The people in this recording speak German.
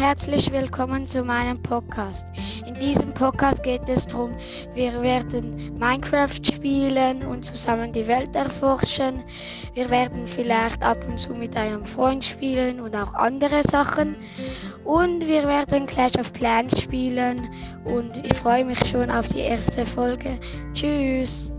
herzlich willkommen zu meinem Podcast. In diesem Podcast geht es darum, wir werden Minecraft spielen und zusammen die Welt erforschen. Wir werden vielleicht ab und zu mit einem Freund spielen und auch andere Sachen. Und wir werden Clash of Clans spielen und ich freue mich schon auf die erste Folge. Tschüss!